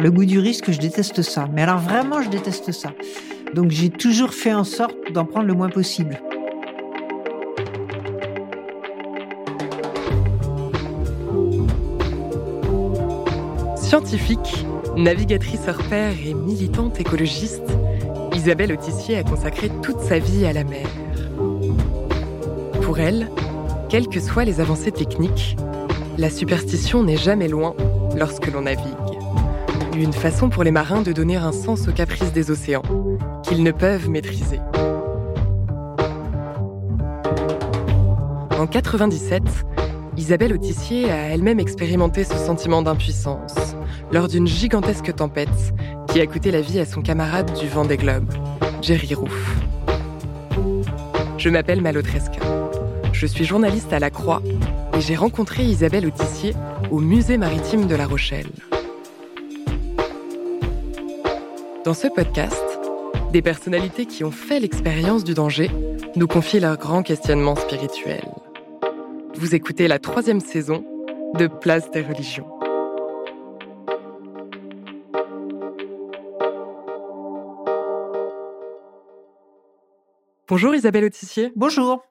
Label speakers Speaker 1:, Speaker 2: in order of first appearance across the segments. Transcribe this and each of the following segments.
Speaker 1: Le goût du risque, je déteste ça. Mais alors vraiment, je déteste ça. Donc j'ai toujours fait en sorte d'en prendre le moins possible.
Speaker 2: Scientifique, navigatrice hors pair et militante écologiste, Isabelle Autissier a consacré toute sa vie à la mer. Pour elle, quelles que soient les avancées techniques, la superstition n'est jamais loin lorsque l'on navigue. Une façon pour les marins de donner un sens aux caprices des océans, qu'ils ne peuvent maîtriser. En 97, Isabelle Autissier a elle-même expérimenté ce sentiment d'impuissance lors d'une gigantesque tempête qui a coûté la vie à son camarade du vent des globes, Jerry Roof. Je m'appelle Malotresca. Je suis journaliste à La Croix et j'ai rencontré Isabelle Autissier au musée maritime de La Rochelle. Dans ce podcast, des personnalités qui ont fait l'expérience du danger nous confient leurs grands questionnements spirituels. Vous écoutez la troisième saison de Place des religions. Bonjour Isabelle Autissier.
Speaker 1: Bonjour.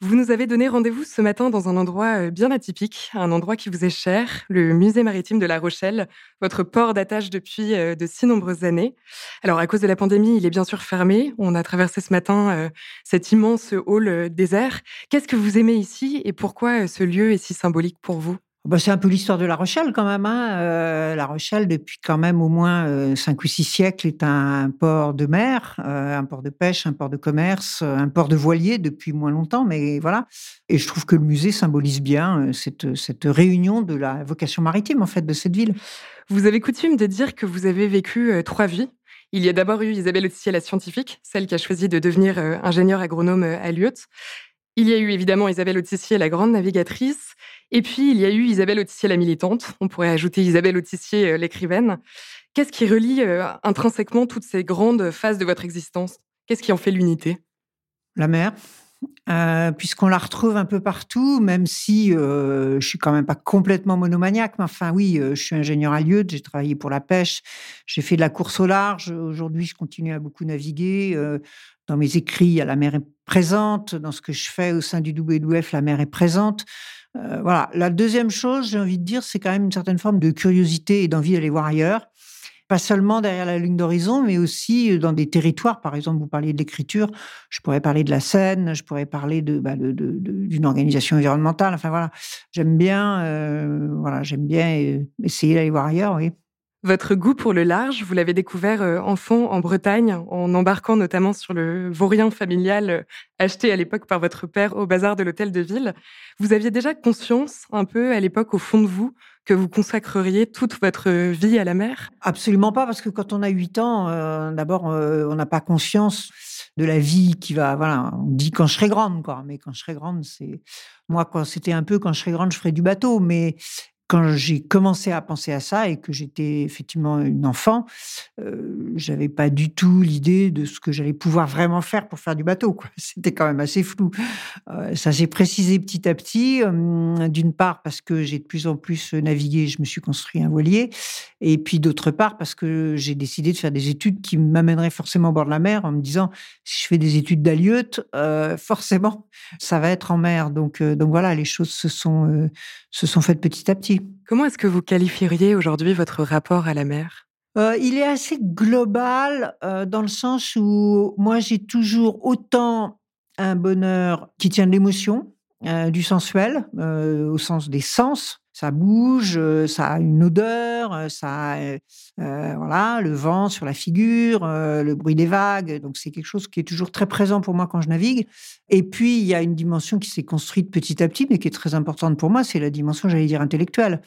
Speaker 2: Vous nous avez donné rendez-vous ce matin dans un endroit euh, bien atypique, un endroit qui vous est cher, le musée maritime de La Rochelle, votre port d'attache depuis euh, de si nombreuses années. Alors à cause de la pandémie, il est bien sûr fermé. On a traversé ce matin euh, cet immense hall désert. Qu'est-ce que vous aimez ici et pourquoi ce lieu est si symbolique pour vous?
Speaker 1: Bah, c'est un peu l'histoire de La Rochelle quand même. Hein. Euh, la Rochelle, depuis quand même au moins euh, cinq ou six siècles, est un port de mer, euh, un port de pêche, un port de commerce, un port de voilier depuis moins longtemps, mais voilà. Et je trouve que le musée symbolise bien cette, cette réunion de la vocation maritime en fait de cette ville.
Speaker 2: Vous avez coutume de dire que vous avez vécu trois vies. Il y a d'abord eu Isabelle Autissier, la scientifique, celle qui a choisi de devenir ingénieure agronome à Lyotte. Il y a eu évidemment Isabelle Autissier, la grande navigatrice. Et puis, il y a eu Isabelle Autissier, la militante. On pourrait ajouter Isabelle Autissier, euh, l'écrivaine. Qu'est-ce qui relie euh, intrinsèquement toutes ces grandes phases de votre existence? Qu'est-ce qui en fait l'unité?
Speaker 1: La mer. Euh, puisqu'on la retrouve un peu partout, même si je suis quand même pas complètement monomaniaque. Mais enfin, oui, je suis ingénieur à Lyon, j'ai travaillé pour la pêche, j'ai fait de la course au large. Aujourd'hui, je continue à beaucoup naviguer. dans mes écrits, la mer est présente. Dans ce que je fais au sein du WWF, la mer est présente. Euh, voilà. La deuxième chose, j'ai envie de dire, c'est quand même une certaine forme de curiosité et d'envie d'aller voir ailleurs. Pas seulement derrière la ligne d'horizon, mais aussi dans des territoires. Par exemple, vous parliez de l'écriture, je pourrais parler de la scène, je pourrais parler de, bah, d'une organisation environnementale. Enfin voilà, j'aime bien, euh, voilà, j'aime bien euh, essayer d'aller voir ailleurs. Oui.
Speaker 2: Votre goût pour le large, vous l'avez découvert euh, enfant en Bretagne, en embarquant notamment sur le vaurien familial euh, acheté à l'époque par votre père au bazar de l'hôtel de ville. Vous aviez déjà conscience, un peu à l'époque, au fond de vous, que vous consacreriez toute votre vie à la mer?
Speaker 1: Absolument pas, parce que quand on a 8 ans, euh, d'abord, on n'a pas conscience de la vie qui va. Voilà, on dit quand je serai grande, quoi. Mais quand je serai grande, c'est moi, quand c'était un peu quand je serai grande, je ferai du bateau. Mais quand j'ai commencé à penser à ça et que j'étais effectivement une enfant, euh, j'avais pas du tout l'idée de ce que j'allais pouvoir vraiment faire pour faire du bateau. C'était quand même assez flou. Euh, ça s'est précisé petit à petit. Hum, d'une part parce que j'ai de plus en plus navigué, je me suis construit un voilier, et puis d'autre part parce que j'ai décidé de faire des études qui m'amèneraient forcément au bord de la mer, en me disant si je fais des études d'Alieute, euh, forcément ça va être en mer. Donc donc voilà, les choses se sont se sont faites petit à petit.
Speaker 2: Comment est-ce que vous qualifieriez aujourd'hui votre rapport à la mer?
Speaker 1: Euh, il est assez global euh, dans le sens où moi j'ai toujours autant un bonheur qui tient de l'émotion, du sensuel, au sens des sens. Ça bouge, ça a une odeur, ça a, voilà, le vent sur la figure, le bruit des vagues. Donc c'est quelque chose qui est toujours très présent pour moi quand je navigue. Et puis il y a une dimension qui s'est construite petit à petit, mais qui est très importante pour moi, c'est la dimension, j'allais dire, intellectuelle.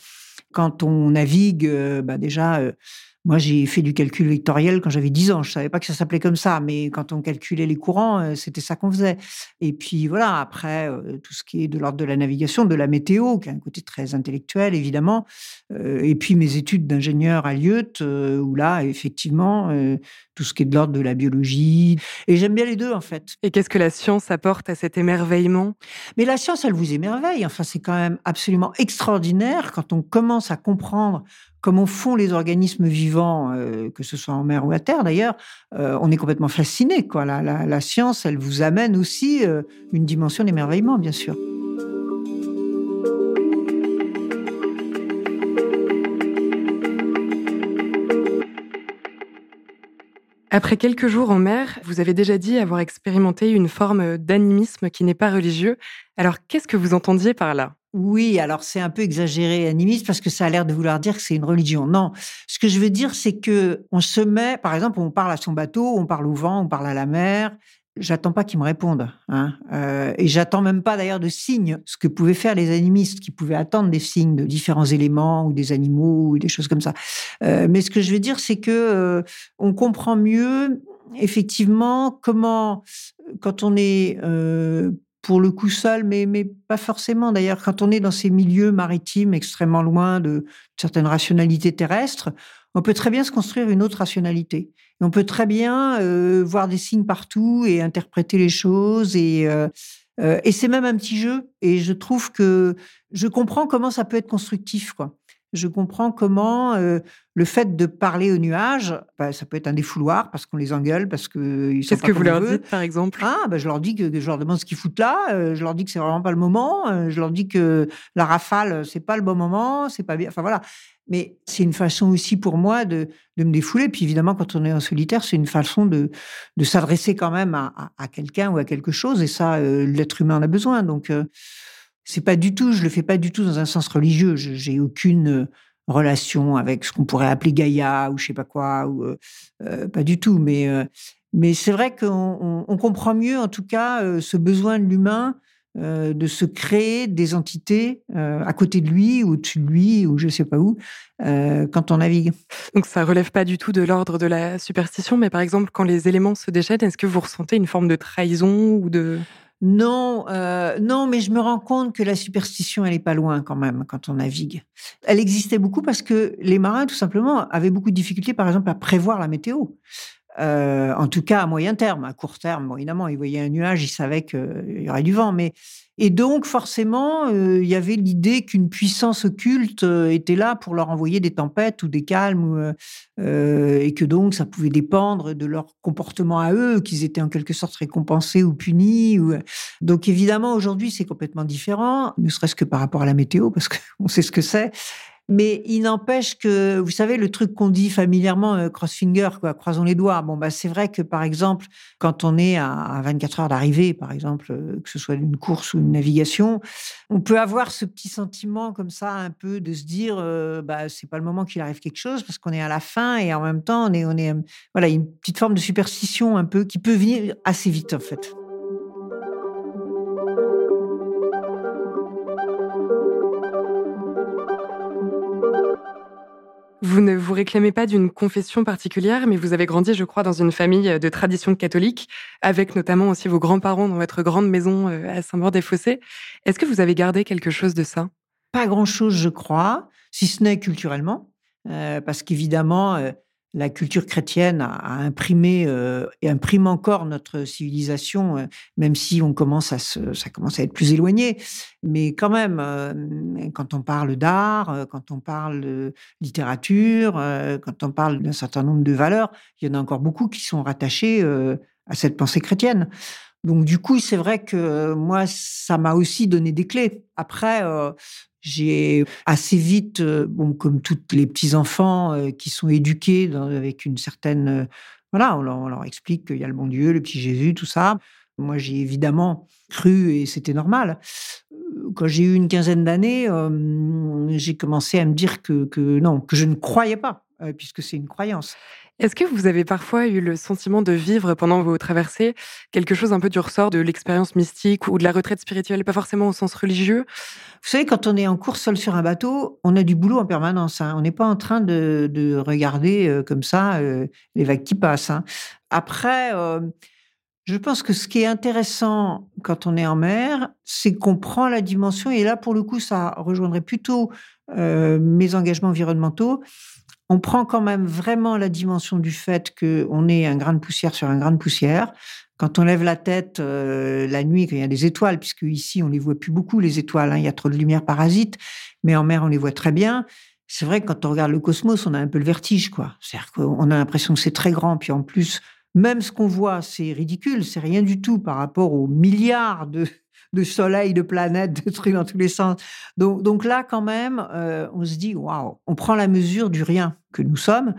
Speaker 1: Quand on navigue, bah déjà, moi, j'ai fait du calcul vectoriel quand j'avais 10 ans. Je savais pas que ça s'appelait comme ça, mais quand on calculait les courants, euh, c'était ça qu'on faisait. Et puis voilà, après, euh, tout ce qui est de l'ordre de la navigation, de la météo, qui a un côté très intellectuel, évidemment. Euh, et puis mes études d'ingénieur à Lyout, où là, effectivement, tout ce qui est de l'ordre de la biologie. Et j'aime bien les deux, en fait.
Speaker 2: Et qu'est-ce que la science apporte à cet émerveillement?
Speaker 1: Mais la science, elle vous émerveille. Enfin, c'est quand même absolument extraordinaire quand on commence à comprendre comment font les organismes vivants, euh, que ce soit en mer ou à terre d'ailleurs, euh, on est complètement fasciné. Quoi. La, science, elle vous amène aussi euh, une dimension d'émerveillement, bien sûr.
Speaker 2: Après quelques jours en mer, vous avez déjà dit avoir expérimenté une forme d'animisme qui n'est pas religieux. Alors qu'est-ce que vous entendiez par là?
Speaker 1: Oui, alors c'est un peu exagéré animiste parce que ça a l'air de vouloir dire que c'est une religion. Non, ce que je veux dire, c'est que on se met, par exemple, on parle à son bateau, on parle au vent, on parle à la mer. J'attends pas qu'ils me répondent, hein, euh, et j'attends même pas d'ailleurs de signes. Ce que pouvaient faire les animistes, qui pouvaient attendre des signes de différents éléments ou des animaux ou des choses comme ça. Euh, mais ce que je veux dire, c'est que euh, on comprend mieux effectivement comment, quand on est pour le coup seul, mais, mais pas forcément. D'ailleurs, quand on est dans ces milieux maritimes extrêmement loin de certaines rationalités terrestres, on peut très bien se construire une autre rationalité. On peut très bien euh, voir des signes partout et interpréter les choses. Et, euh, euh, et c'est même un petit jeu. Et je trouve que je comprends comment ça peut être constructif. Quoi je comprends comment euh, le fait de parler aux nuages, bah, ça peut être un défouloir parce qu'on les engueule, parce que
Speaker 2: Qu'est-ce que vous leur dites, par exemple?
Speaker 1: Ah, bah, je leur dis que, je leur demande ce qu'ils foutent là. Euh, je leur dis que c'est vraiment pas le moment. Euh, je leur dis que la rafale, c'est pas le bon moment. C'est pas bien. Enfin voilà. Mais c'est une façon aussi pour moi de, de, me défouler. Puis évidemment, quand on est en solitaire, c'est une façon de, de s'adresser quand même à, à, quelqu'un ou à quelque chose. Et ça, l'être humain en a besoin. Donc c'est pas du tout, je le fais pas du tout dans un sens religieux. J'ai aucune euh, relation avec ce qu'on pourrait appeler Gaïa ou je sais pas quoi, euh, euh, pas du tout. Mais c'est vrai qu'on on, comprend mieux, en tout cas, ce besoin de l'humain de se créer des entités à côté de lui au-dessus de lui ou je sais pas où quand on navigue.
Speaker 2: Donc ça relève pas du tout de l'ordre de la superstition, mais par exemple quand les éléments se déchaînent, est-ce que vous ressentez une forme de trahison ou de
Speaker 1: non, euh, non, mais je me rends compte que la superstition, elle est pas loin quand même quand on navigue. Elle existait beaucoup parce que les marins, tout simplement, avaient beaucoup de difficultés, par exemple, à prévoir la météo. Euh, en tout cas, à moyen terme, à court terme, évidemment, ils voyaient un nuage, ils savaient qu'il y aurait du vent, mais et donc, forcément, euh, il y avait l'idée qu'une puissance occulte euh, était là pour leur envoyer des tempêtes ou des calmes, euh, et que donc ça pouvait dépendre de leur comportement à eux, qu'ils étaient en quelque sorte récompensés ou punis. Ou... Donc, évidemment, aujourd'hui, c'est complètement différent, ne serait-ce que par rapport à la météo, parce qu'on sait ce que c'est. Mais il n'empêche que, vous savez, le truc qu'on dit familièrement, euh, cross-finger, quoi, croisons les doigts. Bon, bah, c'est vrai que, par exemple, quand on est à, 24 heures d'arrivée, par exemple, euh, que ce soit d'une course ou une navigation, on peut avoir ce petit sentiment comme ça, un peu, de se dire, euh, bah, c'est pas le moment qu'il arrive quelque chose parce qu'on est à la fin et en même temps, on est, on est, voilà, une petite forme de superstition un peu qui peut venir assez vite, en fait.
Speaker 2: Vous ne vous réclamez pas d'une confession particulière, mais vous avez grandi, je crois, dans une famille de tradition catholique, avec notamment aussi vos grands-parents dans votre grande maison euh, à Saint-Maur-des-Fossés. Est-ce que vous avez gardé quelque chose de ça?
Speaker 1: Pas grand-chose, je crois, si ce n'est culturellement, euh, parce qu'évidemment, euh, la culture chrétienne a, imprimé euh, et imprime encore notre civilisation, euh, même si on commence à se, ça commence à être plus éloigné. Mais quand même, euh, quand on parle d'art, quand on parle de littérature, quand on parle d'un certain nombre de valeurs, il y en a encore beaucoup qui sont rattachées à cette pensée chrétienne. Donc du coup, c'est vrai que moi, ça m'a aussi donné des clés. Après, j'ai assez vite, euh, bon, comme tous les petits enfants euh, qui sont éduqués avec une certaine, euh, voilà, on leur, explique qu'il y a le bon Dieu, le petit Jésus, tout ça. Moi, j'ai évidemment cru et c'était normal. quand j'ai eu une quinzaine d'années, j'ai commencé à me dire que, que, non, que je ne croyais pas, puisque c'est une croyance.
Speaker 2: Est-ce que vous avez parfois eu le sentiment de vivre pendant vos traversées quelque chose un peu du ressort de l'expérience mystique ou de la retraite spirituelle, pas forcément au sens religieux?
Speaker 1: Vous savez, quand on est en course seul sur un bateau, on a du boulot en permanence. Hein. On n'est pas en train de, regarder euh, comme ça euh, les vagues qui passent. Hein. Après, euh, je pense que ce qui est intéressant quand on est en mer, c'est qu'on prend la dimension, et là, pour le coup, ça rejoindrait plutôt mes engagements environnementaux on prend quand même vraiment la dimension du fait qu'on est un grain de poussière sur un grain de poussière. Quand on lève la tête euh, la nuit, il y a des étoiles, puisque ici on les voit plus beaucoup les étoiles, hein, il y a trop de lumière parasite, mais en mer on les voit très bien. C'est vrai que quand on regarde le cosmos, on a un peu le vertige, quoi. C'est-à-dire qu'on a l'impression que c'est très grand, puis en plus, même ce qu'on voit, c'est ridicule, c'est rien du tout par rapport aux milliards de, de soleils, de planètes, de trucs dans tous les sens. Donc, là, quand même, euh, on se dit, waouh, on prend la mesure du rien que nous sommes.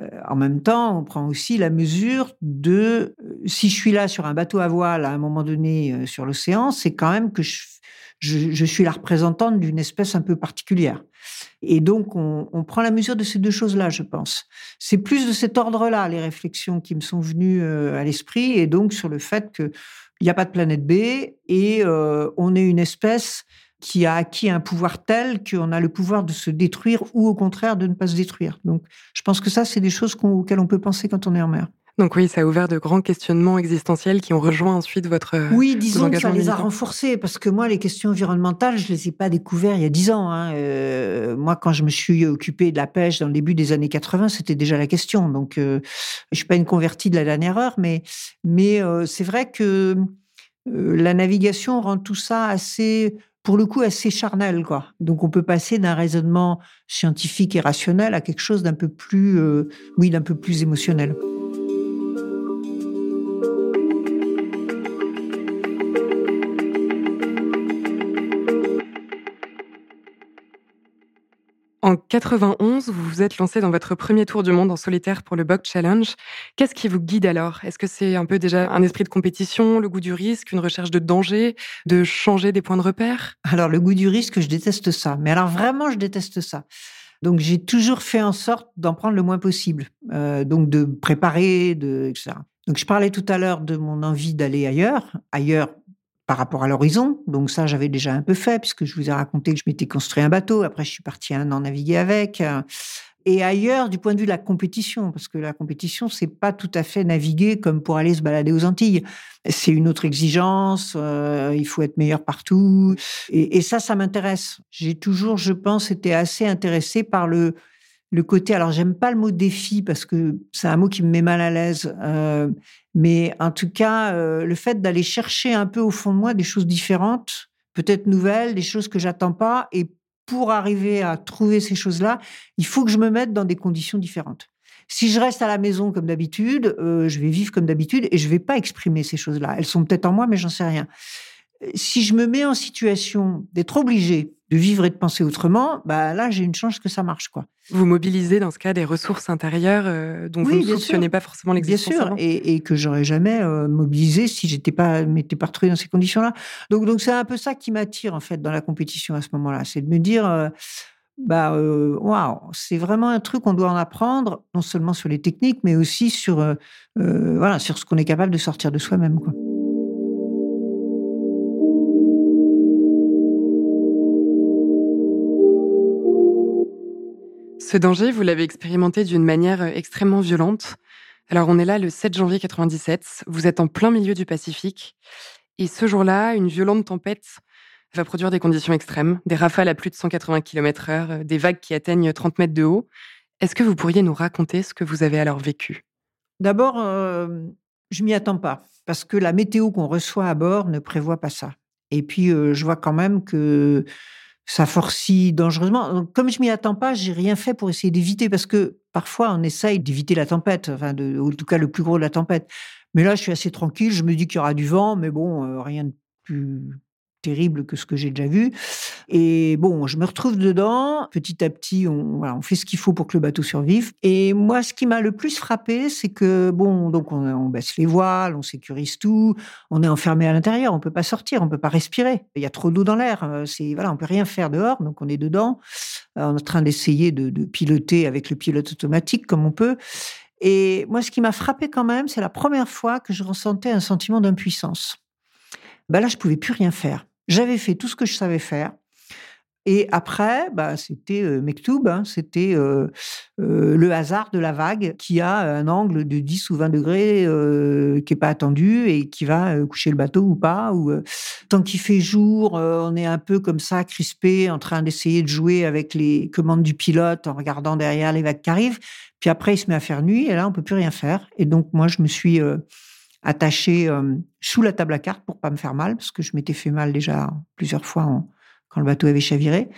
Speaker 1: Euh, en même temps, on prend aussi la mesure de, euh, si je suis là sur un bateau à voile à un moment donné sur l'océan, c'est quand même que je, je, suis la représentante d'une espèce un peu particulière. Et donc, on, on prend la mesure de ces deux choses-là, je pense. C'est plus de cet ordre-là, les réflexions qui me sont venues à l'esprit, et donc sur le fait que il n'y a pas de planète B et euh, on est une espèce qui a acquis un pouvoir tel qu'on a le pouvoir de se détruire ou au contraire de ne pas se détruire. Donc je pense que ça, c'est des choses auxquelles on peut penser quand on est en mer.
Speaker 2: Donc oui, ça a ouvert de grands questionnements existentiels qui ont rejoint ensuite votre
Speaker 1: Oui, disons que ça les a renforcés parce que moi, les questions environnementales, je les ai pas découvertes il y a dix ans. Hein. Euh, moi, quand je me suis occupé de la pêche dans le début des années 80, c'était déjà la question. Donc, euh, je suis pas une convertie de la dernière heure, mais mais euh, c'est vrai que la navigation rend tout ça assez pour le coup assez charnel quoi. Donc on peut passer d'un raisonnement scientifique et rationnel à quelque chose d'un peu plus oui, d'un peu plus émotionnel.
Speaker 2: 91, vous vous êtes lancé dans votre premier tour du monde en solitaire pour le Bug Challenge. Qu'est-ce qui vous guide alors? Est-ce que c'est un peu déjà un esprit de compétition, le goût du risque, une recherche de danger, de changer des points de repère?
Speaker 1: Alors le goût du risque, je déteste ça. Mais alors vraiment, je déteste ça. Donc j'ai toujours fait en sorte d'en prendre le moins possible. Euh, donc de préparer, de etc. Donc je parlais tout à l'heure de mon envie d'aller ailleurs, ailleurs par rapport à l'horizon. Donc ça, j'avais déjà un peu fait, puisque je vous ai raconté que je m'étais construit un bateau. Après, je suis parti un an naviguer avec. Euh, et ailleurs, du point de vue de la compétition, parce que la compétition, c'est pas tout à fait naviguer comme pour aller se balader aux Antilles. C'est une autre exigence. Euh, il faut être meilleur partout. Et, et ça, ça m'intéresse. J'ai toujours, je pense, été assez intéressé par le le côté, alors j'aime pas le mot défi parce que c'est un mot qui me met mal à l'aise, euh, mais en tout cas, euh, le fait d'aller chercher un peu au fond de moi des choses différentes, peut-être nouvelles, des choses que j'attends pas, et pour arriver à trouver ces choses-là, il faut que je me mette dans des conditions différentes. Si je reste à la maison comme d'habitude, euh, je vais vivre comme d'habitude et je vais pas exprimer ces choses-là. Elles sont peut-être en moi, mais j'en sais rien si je me mets en situation d'être obligé de vivre et de penser autrement, bah là j'ai une chance que ça marche quoi.
Speaker 2: Vous mobilisez dans ce cas des ressources intérieures euh, dont vous ne soupçonnez pas forcément l'existence.
Speaker 1: Bien sûr, et, que j'aurais jamais euh, mobilisé si j'étais pas m'étais pas retrouvée dans ces conditions-là. Donc donc c'est un peu ça qui m'attire en fait dans la compétition à ce moment-là, c'est de me dire euh, bah waouh, c'est vraiment un truc qu'on doit en apprendre non seulement sur les techniques mais aussi sur voilà sur ce qu'on est capable de sortir de soi-même quoi.
Speaker 2: Ce danger, vous l'avez expérimenté d'une manière euh, extrêmement violente. Alors on est là le 7 janvier 97, vous êtes en plein milieu du Pacifique, et ce jour-là, une violente tempête va produire des conditions extrêmes, des rafales à plus de 180 km heure, euh, des vagues qui atteignent 30 mètres de haut. Est-ce que vous pourriez nous raconter ce que vous avez alors vécu?
Speaker 1: D'abord, euh, je m'y attends pas, parce que la météo qu'on reçoit à bord ne prévoit pas ça. Et puis, je vois quand même que ça forcit dangereusement. comme je m'y attends pas, j'ai rien fait pour essayer d'éviter parce que parfois on essaye d'éviter la tempête, enfin ou en tout cas le plus gros de la tempête. Mais là, je suis assez tranquille. Je me dis qu'il y aura du vent, mais bon, euh, rien de plus terrible que ce que j'ai déjà vu. Et bon, je me retrouve dedans. Petit à petit, on, fait ce qu'il faut pour que le bateau survive. Et moi, ce qui m'a le plus frappé, c'est que bon, donc on, baisse les voiles, on sécurise tout, on est enfermé à l'intérieur, on peut pas sortir, on peut pas respirer. Il y a trop d'eau dans l'air. Euh, c'est voilà, on peut rien faire dehors, donc on est dedans. Euh, on est en train d'essayer de, de piloter avec le pilote automatique comme on peut. Et moi, ce qui m'a frappé quand même, c'est la première fois que je ressentais un sentiment d'impuissance. Ben là, je pouvais plus rien faire. J'avais fait tout ce que je savais faire. Et après, bah, c'était euh, hein, c'était euh, euh, le hasard de la vague qui a un angle de 10 ou 20 degrés euh, qui n'est pas attendu et qui va coucher le bateau ou pas. Ou, tant qu'il fait jour, on est un peu comme ça, crispé, en train d'essayer de jouer avec les commandes du pilote en regardant derrière les vagues qui arrivent. Puis après, il se met à faire nuit et là, on peut plus rien faire. Et donc, moi, je me suis attachée sous la table à cartes pour pas me faire mal parce que je m'étais fait mal déjà plusieurs fois quand le bateau avait chaviré.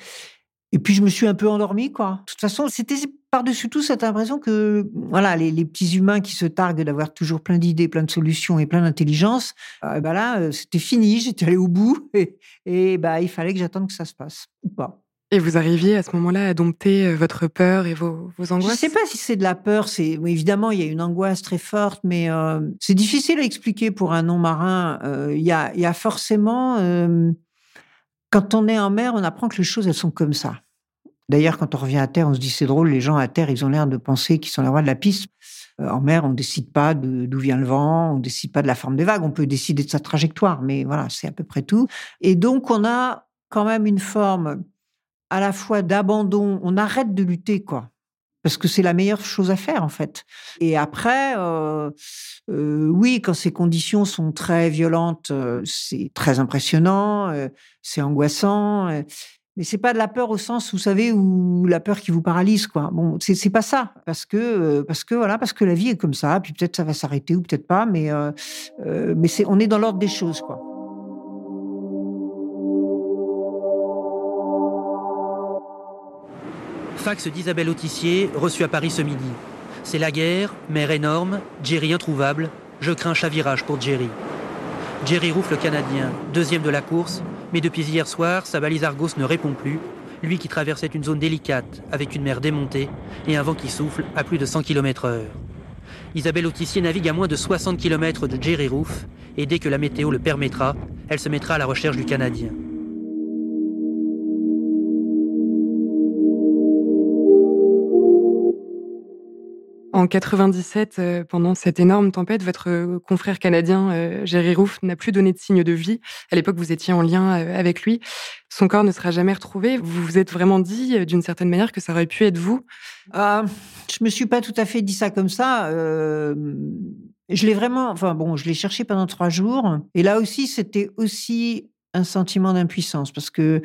Speaker 1: Et puis je me suis un peu endormie, quoi. De toute façon, c'était par-dessus tout cette impression que, voilà, les, petits humains qui se targuent d'avoir toujours plein d'idées, plein de solutions et plein d'intelligence, euh, ben là, euh, c'était fini, j'étais allé au bout et, et bah, il fallait que j'attende que ça se passe, ou pas.
Speaker 2: Et vous arriviez à ce moment-là à dompter euh, votre peur et vos, vos angoisses
Speaker 1: Je ne sais pas si c'est de la peur. C'est évidemment il y a une angoisse très forte, mais euh, c'est difficile à expliquer pour un non-marin. Euh, il y, a, il y a forcément quand on est en mer, on apprend que les choses, elles sont comme ça. D'ailleurs, quand on revient à terre, on se dit c'est drôle, les gens à terre, ils ont l'air de penser qu'ils sont les rois de la piste. En mer, on ne décide pas d'où vient le vent, on ne décide pas de la forme des vagues, on peut décider de sa trajectoire, mais voilà, c'est à peu près tout. Et donc, on a quand même une forme à la fois d'abandon, on arrête de lutter, quoi. Parce que c'est la meilleure chose à faire, en fait. Et après, euh, euh, oui, quand ces conditions sont très violentes, euh, c'est très impressionnant, c'est angoissant. mais c'est pas de la peur au sens, vous savez, où la peur qui vous paralyse, quoi. Bon, c'est pas ça, parce que parce que voilà, parce que la vie est comme ça. Puis peut-être ça va s'arrêter ou peut-être pas, mais mais c'est on est dans l'ordre des choses, quoi.
Speaker 3: Fax d'Isabelle Autissier, reçu à Paris ce midi. C'est la guerre, mer énorme, Jerry introuvable, je crains chavirage pour Jerry. Jerry Roof le Canadien, deuxième de la course, mais depuis hier soir, sa balise Argos ne répond plus, lui qui traversait une zone délicate, avec une mer démontée et un vent qui souffle à plus de 100 km heure. Isabelle Autissier navigue à moins de 60 km de Jerry Roof, et dès que la météo le permettra, elle se mettra à la recherche du Canadien.
Speaker 2: En 97, euh, pendant cette énorme tempête, votre euh, confrère canadien euh, Jerry Roof n'a plus donné de signe de vie. À l'époque, vous étiez en lien avec lui. Son corps ne sera jamais retrouvé. Vous vous êtes vraiment dit, d'une certaine manière, que ça aurait pu être vous
Speaker 1: Euh, je me suis pas tout à fait dit ça comme ça. Je l'ai vraiment, enfin bon, je l'ai cherché pendant trois jours. Et là aussi, c'était aussi un sentiment d'impuissance parce que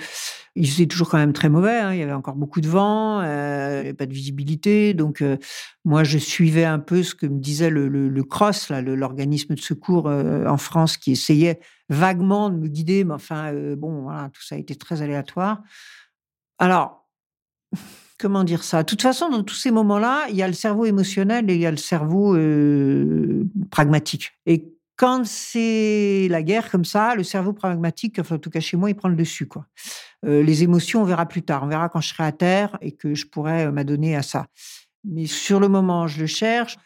Speaker 1: il faisait toujours quand même très mauvais. hein. Il y avait encore beaucoup de vent, euh, il avait pas de visibilité. Donc euh, moi, je suivais un peu ce que me disait le, le, le CROSS, l'organisme de secours euh, en France, qui essayait vaguement de me guider. Mais enfin, euh, bon, voilà, tout ça a été très aléatoire. Alors, comment dire ça? De toute façon, dans tous ces moments-là, il y a le cerveau émotionnel et il y a le cerveau pragmatique. Et quand c'est la guerre comme ça, le cerveau pragmatique, en tout cas chez moi, il prend le dessus. Euh, les émotions, on verra plus tard. On verra quand je serai à terre et que je pourrai euh, m'adonner à ça. Mais sur le moment, je le cherche.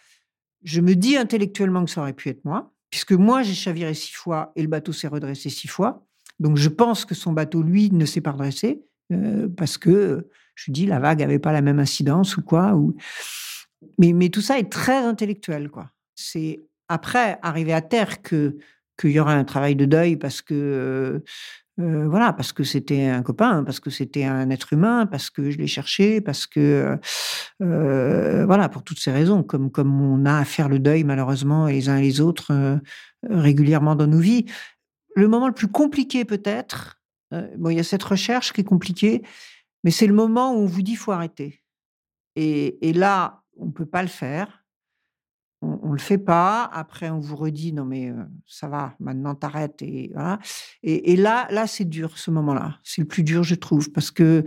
Speaker 1: Je me dis intellectuellement que ça aurait pu être moi, puisque moi, j'ai chaviré six fois et le bateau s'est redressé six fois. Donc je pense que son bateau, lui, ne s'est pas redressé euh, parce que je dis la vague n'avait pas la même incidence ou quoi. Mais, mais tout ça est très intellectuel, quoi. C'est après arriver à terre qu'il y aura un travail de deuil parce que euh, euh, voilà parce que c'était un copain, parce que c'était un être humain, parce que je l'ai cherché, parce que euh, voilà pour toutes ces raisons, comme on a à faire le deuil malheureusement les uns et les autres régulièrement dans nos vies. Le moment le plus compliqué peut-être, bon il y a cette recherche qui est compliquée, mais c'est le moment où on vous dit faut arrêter. Et, et là on peut pas le faire on, on le fait pas. Après, on vous redit non mais ça va, maintenant t'arrêtes et voilà. Et, là, là c'est dur ce moment-là. C'est le plus dur, je trouve, parce que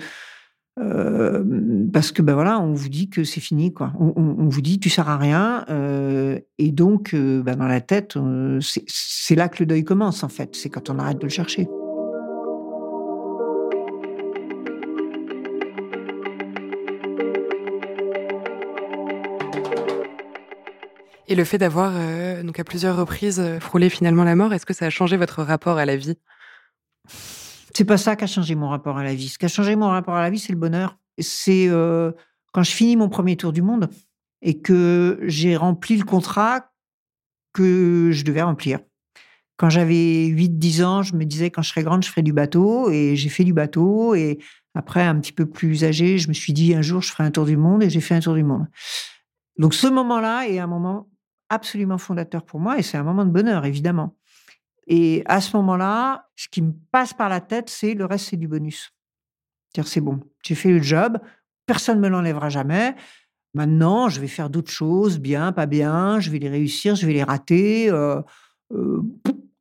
Speaker 1: parce que ben voilà, on vous dit que c'est fini quoi. On, vous dit tu sers à rien et donc ben, dans la tête, c'est là que le deuil commence en fait. C'est quand on arrête de le chercher.
Speaker 2: Et le fait d'avoir, euh, donc à plusieurs reprises, euh, frôlé finalement la mort, est-ce que ça a changé votre rapport à la vie?
Speaker 1: C'est pas ça qui a changé mon rapport à la vie. Ce qui a changé mon rapport à la vie, c'est le bonheur. C'est euh, quand je finis mon premier tour du monde et que j'ai rempli le contrat que je devais remplir. Quand j'avais 8-10 ans, je me disais quand je serai grande, je ferai du bateau et j'ai fait du bateau et après, un petit peu plus âgé, je me suis dit un jour, je ferai un tour du monde et j'ai fait un tour du monde. Donc ce moment-là est un moment absolument fondateur pour moi et c'est un moment de bonheur, évidemment. Et à ce moment-là, ce qui me passe par la tête, c'est le reste, c'est du bonus. C'est-à-dire, c'est bon, j'ai fait le job, personne ne me l'enlèvera jamais. Maintenant, je vais faire d'autres choses, bien, pas bien, je vais les réussir, je vais les rater. Euh, euh,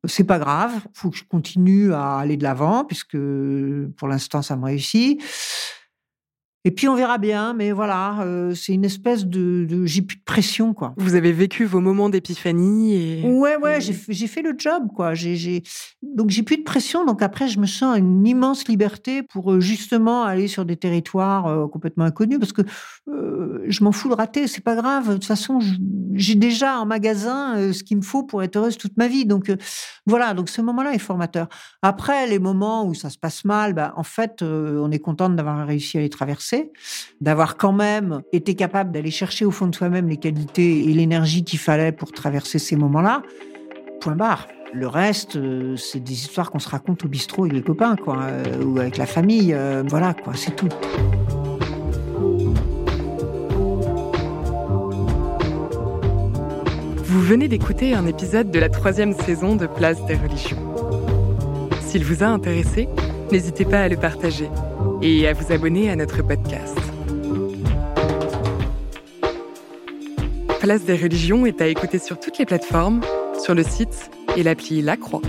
Speaker 1: c'est pas grave, faut que je continue à aller de l'avant puisque pour l'instant ça me réussit. Et puis on verra bien, mais voilà, euh, c'est une espèce de, de j'ai plus de pression quoi.
Speaker 2: Vous avez vécu vos moments d'épiphanie et
Speaker 1: ouais ouais, j'ai j'ai fait le job quoi. J'ai donc j'ai plus de pression, donc après je me sens une immense liberté pour euh, justement aller sur des territoires euh, complètement inconnus parce que je m'en fous de rater, c'est pas grave. De toute façon, j'ai déjà en magasin ce qu'il me faut pour être heureuse toute ma vie. Donc voilà, donc ce moment-là est formateur. Après les moments où ça se passe mal, bah, en fait, on est contente d'avoir réussi à les traverser d'avoir quand même été capable d'aller chercher au fond de soi-même les qualités et l'énergie qu'il fallait pour traverser ces moments-là. Point barre. Le reste, euh, c'est des histoires qu'on se raconte au bistrot avec les copains, quoi, euh, ou avec la famille. Euh, voilà, quoi, c'est tout.
Speaker 2: Vous venez d'écouter un épisode de la troisième saison de Place des religions. S'il vous a intéressé, n'hésitez pas à le partager et à vous abonner à notre podcast. Place des religions est à écouter sur toutes les plateformes, sur le site et l'appli La Croix.